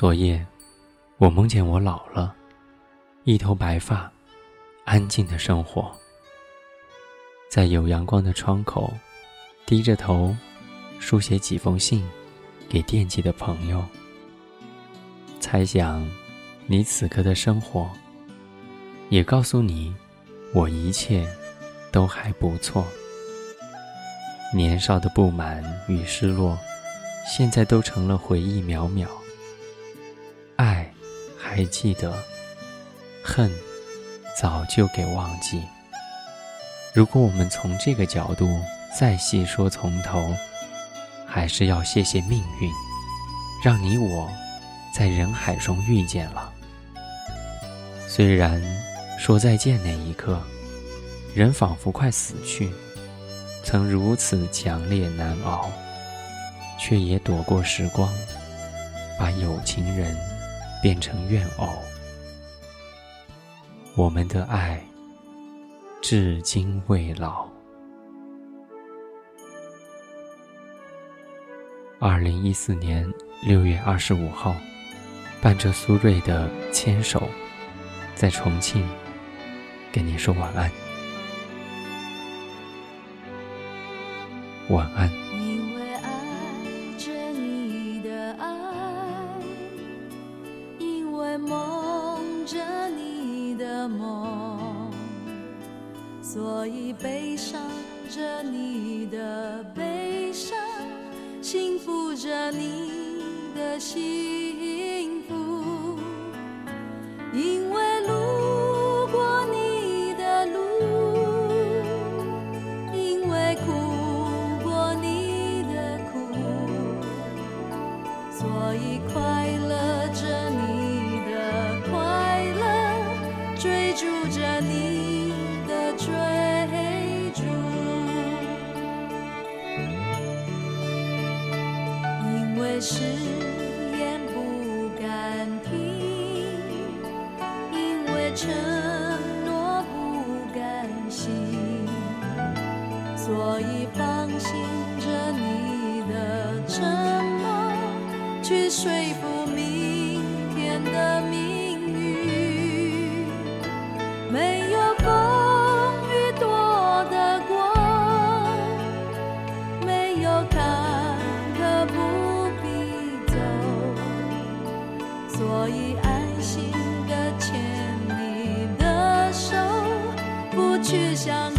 昨夜，我梦见我老了，一头白发，安静的生活，在有阳光的窗口，低着头，书写几封信，给惦记的朋友。猜想，你此刻的生活，也告诉你，我一切都还不错。年少的不满与失落，现在都成了回忆渺渺。爱，还记得；恨，早就给忘记。如果我们从这个角度再细说从头，还是要谢谢命运，让你我在人海中遇见了。虽然说再见那一刻，人仿佛快死去，曾如此强烈难熬，却也躲过时光，把有情人。变成怨偶，我们的爱至今未老。二零一四年六月二十五号，伴着苏芮的《牵手》，在重庆跟你说晚安，晚安。所以悲伤着你的悲伤，幸福着你的心。誓言不敢听，因为承诺不甘心，所以放心着你的承诺，去说服所以，安心的牵你的手，不去想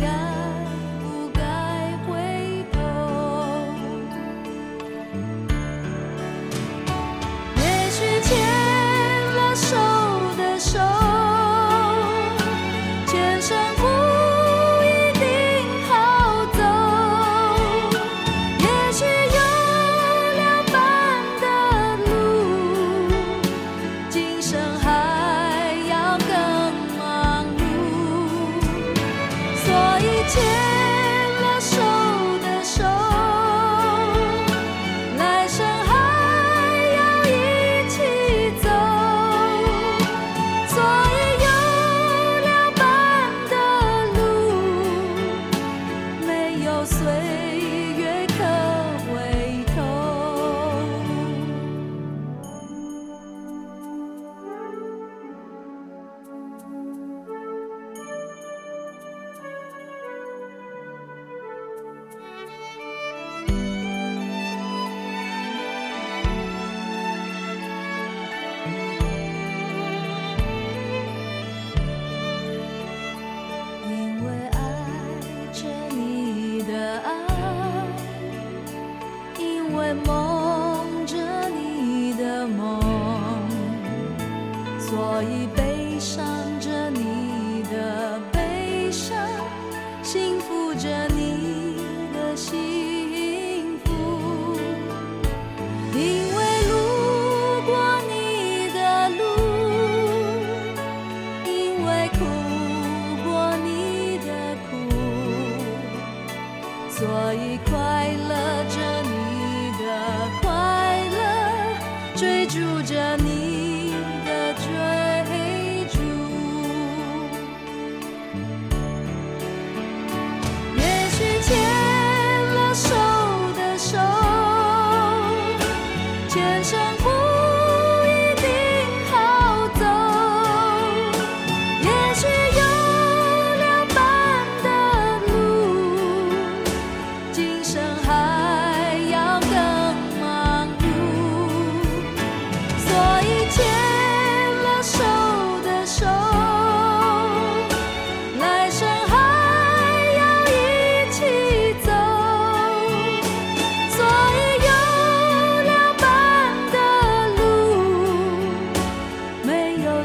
所以悲伤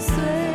碎